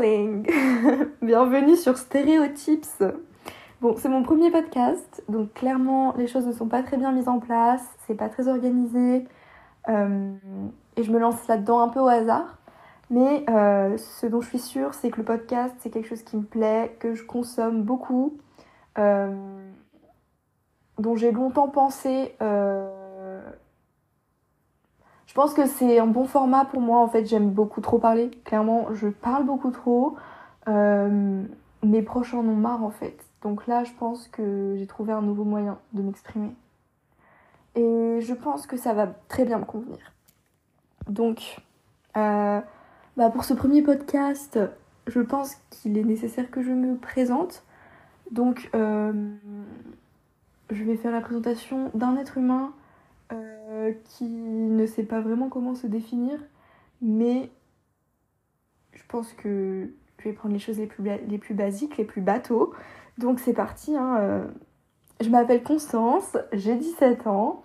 Bienvenue sur Stéréotypes Bon, c'est mon premier podcast, donc clairement les choses ne sont pas très bien mises en place, c'est pas très organisé, euh, et je me lance là-dedans un peu au hasard. Mais euh, ce dont je suis sûre, c'est que le podcast, c'est quelque chose qui me plaît, que je consomme beaucoup, euh, dont j'ai longtemps pensé je pense que c'est un bon format pour moi. En fait, j'aime beaucoup trop parler. Clairement, je parle beaucoup trop. Euh, mes proches en ont marre en fait. Donc là, je pense que j'ai trouvé un nouveau moyen de m'exprimer. Et je pense que ça va très bien me convenir. Donc, euh, bah pour ce premier podcast, je pense qu'il est nécessaire que je me présente. Donc, euh, je vais faire la présentation d'un être humain euh, qui ne sait pas vraiment comment se définir, mais je pense que je vais prendre les choses les plus, basiques, les plus bateaux. Donc c'est parti. Hein, euh. Je m'appelle Constance, j'ai 17 ans.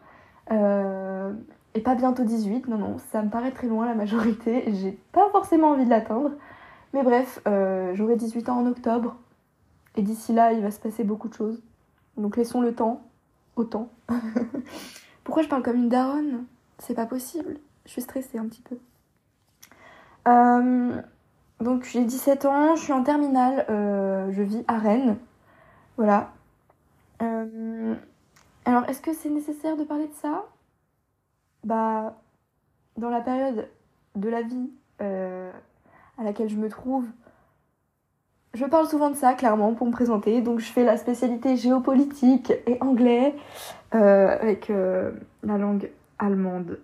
Euh, et pas bientôt 18, non, non, ça me paraît très loin la majorité. J'ai pas forcément envie de l'atteindre. Mais bref, j'aurai 18 ans en octobre. Et d'ici là, il va se passer beaucoup de choses. Donc laissons le temps au temps. Pourquoi je parle comme une daronne? C'est pas possible. Je suis stressée un petit peu. Euh, donc j'ai 17 ans, je suis en terminale, euh, je vis à Rennes. Voilà. Euh, alors est-ce que c'est nécessaire de parler de ça? Bah, dans la période de la vie à laquelle je me trouve, je parle souvent de ça, clairement, pour me présenter. Donc, je fais la spécialité géopolitique et anglais euh, avec euh, la langue allemande.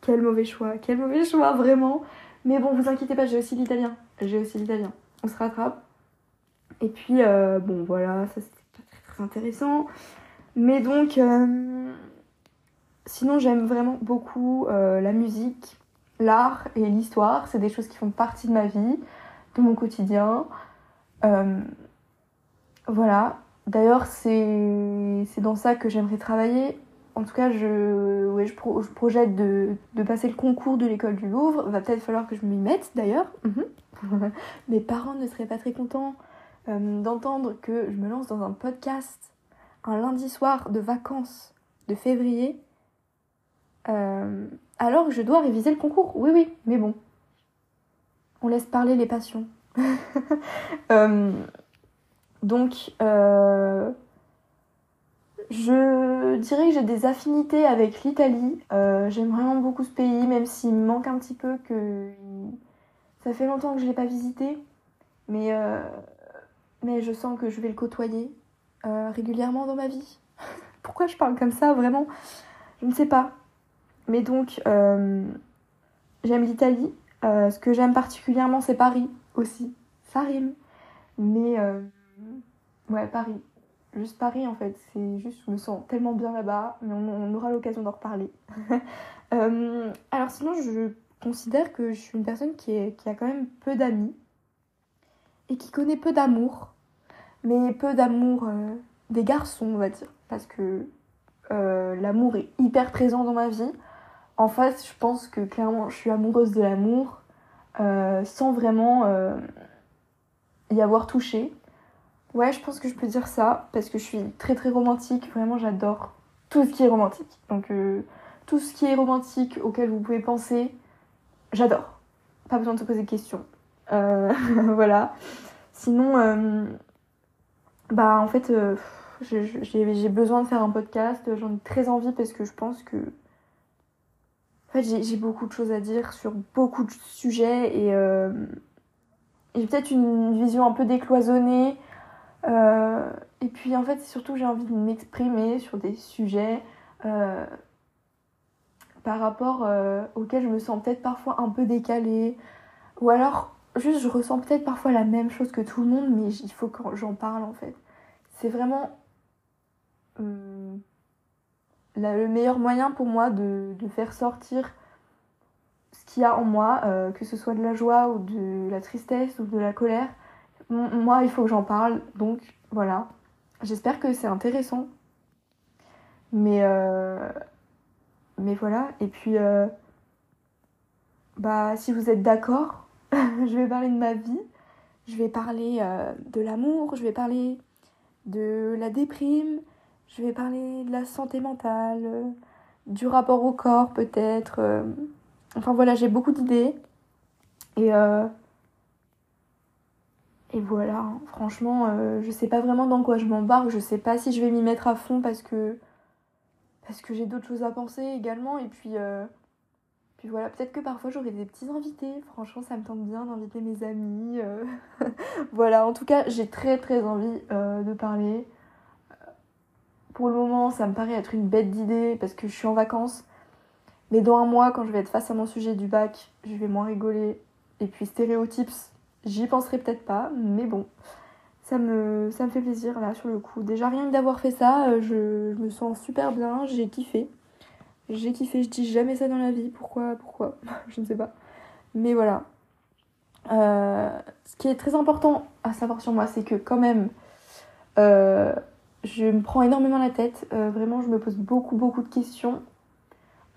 Quel mauvais choix, quel mauvais choix, vraiment. Mais bon, vous inquiétez pas, j'ai aussi l'italien. J'ai aussi l'italien. On se rattrape. Et puis, euh, bon, voilà, ça c'était pas très, très intéressant. Mais donc, sinon, j'aime vraiment beaucoup la musique, l'art et l'histoire. C'est des choses qui font partie de ma vie mon quotidien. Euh, voilà. D'ailleurs, c'est dans ça que j'aimerais travailler. En tout cas, je, ouais, je, projette de, de, passer le concours de l'école du Louvre. Va peut-être falloir que je m'y mette d'ailleurs. Mhm. Mes parents ne seraient pas très contents euh, d'entendre que je me lance dans un podcast un lundi soir de vacances de février. Euh, alors que je dois réviser le concours. Oui, oui, mais bon, on laisse parler les passions. Euh, donc, euh, je dirais que j'ai des affinités avec l'Italie. Euh, j'aime vraiment beaucoup ce pays, même s'il me manque un petit peu que ça fait longtemps que je l'ai pas visité, mais je sens que je vais le côtoyer régulièrement dans ma vie. Pourquoi je parle comme ça, vraiment? Je ne sais pas. Mais donc, j'aime l'Italie. Euh, ce que j'aime particulièrement, c'est Paris aussi. Ça rime. Mais euh, ouais, Paris. Juste Paris en fait. C'est juste, je me sens tellement bien là-bas. Mais on, aura l'occasion d'en reparler. Euh, alors sinon, je considère que je suis une personne qui, qui a quand même peu d'amis. Et qui connaît peu d'amour. Mais peu d'amour des garçons, on va dire. Parce que l'amour est hyper présent dans ma vie. En fait, je pense que clairement, je suis amoureuse de l'amour euh, sans vraiment euh, y avoir touché. Ouais, je pense que je peux dire ça parce que je suis très très romantique. Vraiment, j'adore tout ce qui est romantique. Donc, euh, tout ce qui est romantique auquel vous pouvez penser, j'adore. Pas besoin de se poser de questions. voilà. Sinon, bah en fait, j'ai besoin de faire un podcast. J'en ai très envie parce que je pense que en fait, j'ai beaucoup de choses à dire sur beaucoup de sujets et euh, j'ai peut-être une vision un peu décloisonnée. Euh, et puis en fait, surtout, j'ai envie de m'exprimer sur des sujets euh, par rapport auxquels je me sens peut-être parfois un peu décalée. Ou alors, juste, je ressens peut-être parfois la même chose que tout le monde, mais il faut que j'en parle en fait. C'est vraiment. Le meilleur moyen pour moi de, faire sortir ce qu'il y a en moi, euh, que ce soit de la joie ou de la tristesse ou de la colère. Moi, il faut que j'en parle, donc voilà. J'espère que c'est intéressant. Mais, euh, mais voilà, et puis, euh, bah, si vous êtes d'accord, je vais parler de ma vie, je vais parler euh, de l'amour, je vais parler de la déprime, je vais parler de la santé mentale, euh, du rapport au corps peut-être. euh. Enfin voilà, j'ai beaucoup d'idées. Et, euh, et voilà, hein. franchement, euh, je sais pas vraiment dans quoi je m'embarque, je sais pas si je vais m'y mettre à fond parce que parce que j'ai d'autres choses à penser également. Et puis, euh, puis voilà, peut-être que parfois j'aurai des petits invités. Franchement, ça me tente bien d'inviter mes amis. voilà, en tout cas, j'ai très très envie de parler. Pour le moment, ça me paraît être une bête d'idée parce que je suis en vacances. Mais dans un mois, quand je vais être face à mon sujet du bac, je vais moins rigoler. Et puis stéréotypes, j'y penserai peut-être pas, mais bon, ça me, ça me fait plaisir là sur le coup. Déjà rien que d'avoir fait ça, euh, je, me sens super bien, j'ai kiffé. J'ai kiffé, je dis jamais ça dans la vie, pourquoi, pourquoi, je ne sais pas. Mais voilà. Euh, ce qui est très important à savoir sur moi, c'est que quand même, euh, je me prends énormément la tête. Euh, vraiment, je me pose beaucoup, beaucoup de questions.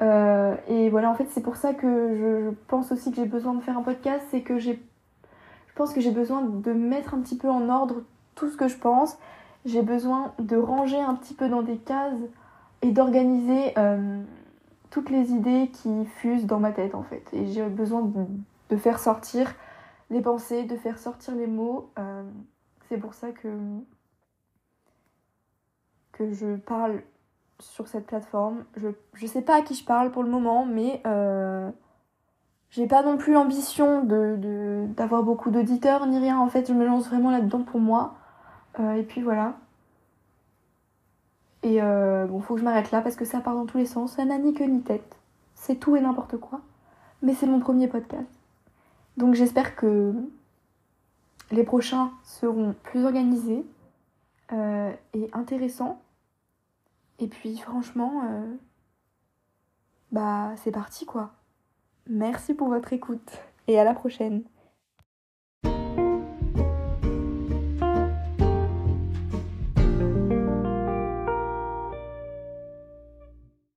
Euh, et voilà, en fait, c'est pour ça que je, pense aussi que j'ai besoin de faire un podcast. C'est que j'ai. Je pense que j'ai besoin de mettre un petit peu en ordre tout ce que je pense. J'ai besoin de ranger un petit peu dans des cases et d'organiser euh, toutes les idées qui fusent dans ma tête, en fait. Et j'ai besoin de, faire sortir les pensées, de faire sortir les mots. C'est pour ça que que je parle sur cette plateforme. Je, je sais pas à qui je parle pour le moment, mais euh, j'ai pas non plus l'ambition d'avoir beaucoup d'auditeurs ni rien. En fait, je me lance vraiment là-dedans pour moi. Euh, et puis voilà. Et euh, bon, faut que je m'arrête là parce que ça part dans tous les sens. Ça n'a ni queue ni tête. C'est tout et n'importe quoi. Mais c'est mon premier podcast. Donc j'espère que les prochains seront plus organisés euh, et intéressants. Et puis franchement, euh, bah c'est parti quoi. Merci pour votre écoute et à la prochaine.